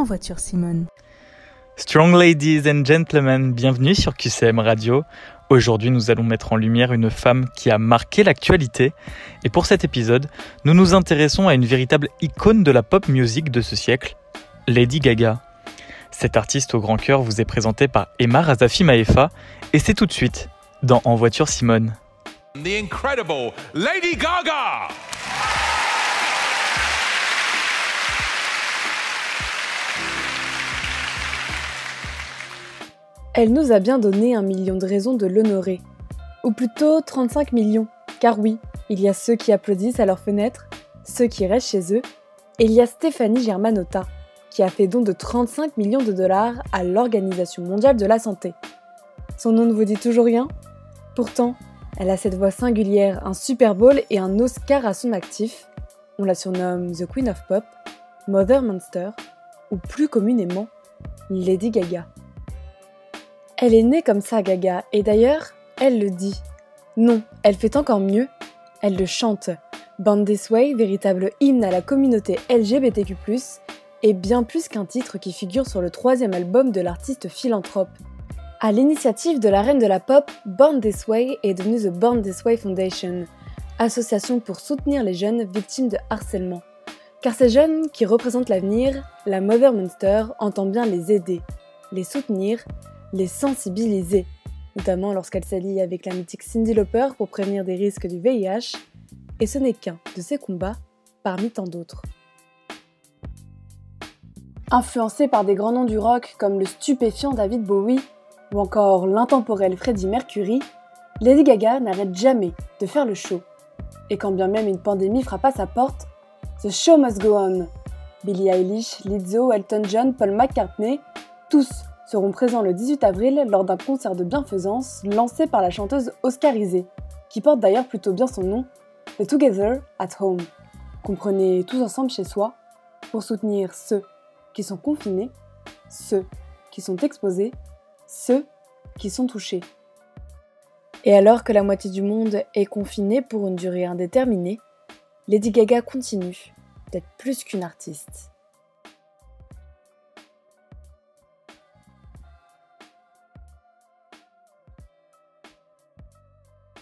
En voiture Simone. Strong ladies and gentlemen, bienvenue sur QCM Radio. Aujourd'hui, nous allons mettre en lumière une femme qui a marqué l'actualité. Et pour cet épisode, nous nous intéressons à une véritable icône de la pop music de ce siècle, Lady Gaga. Cet artiste au grand cœur vous est présenté par Emma Razafi Maefa et c'est tout de suite dans En voiture Simone. The incredible Lady Gaga! Elle nous a bien donné un million de raisons de l'honorer. Ou plutôt 35 millions, car oui, il y a ceux qui applaudissent à leurs fenêtres, ceux qui restent chez eux, et il y a Stéphanie Germanotta, qui a fait don de 35 millions de dollars à l'Organisation mondiale de la santé. Son nom ne vous dit toujours rien? Pourtant, elle a cette voix singulière, un Super Bowl et un Oscar à son actif. On la surnomme The Queen of Pop, Mother Monster, ou plus communément, Lady Gaga. Elle est née comme ça, Gaga, et d'ailleurs, elle le dit. Non, elle fait encore mieux, elle le chante. Band This Way, véritable hymne à la communauté LGBTQ+, est bien plus qu'un titre qui figure sur le troisième album de l'artiste philanthrope. À l'initiative de la reine de la pop, Born This Way est devenue The Born This Way Foundation, association pour soutenir les jeunes victimes de harcèlement. Car ces jeunes qui représentent l'avenir, la Mother Monster entend bien les aider, les soutenir, les sensibiliser, notamment lorsqu'elle s'allie avec la mythique Cindy Lauper pour prévenir des risques du VIH, et ce n'est qu'un de ses combats parmi tant d'autres. Influencée par des grands noms du rock comme le stupéfiant David Bowie ou encore l'intemporel Freddie Mercury, Lady Gaga n'arrête jamais de faire le show. Et quand bien même une pandémie frappe à sa porte, The Show Must Go On. Billie Eilish, Lizzo, Elton John, Paul McCartney, tous seront présents le 18 avril lors d'un concert de bienfaisance lancé par la chanteuse oscarisée, qui porte d'ailleurs plutôt bien son nom, The Together at Home. Comprenez tous ensemble chez soi pour soutenir ceux qui sont confinés, ceux qui sont exposés, ceux qui sont touchés. Et alors que la moitié du monde est confiné pour une durée indéterminée, Lady Gaga continue d'être plus qu'une artiste.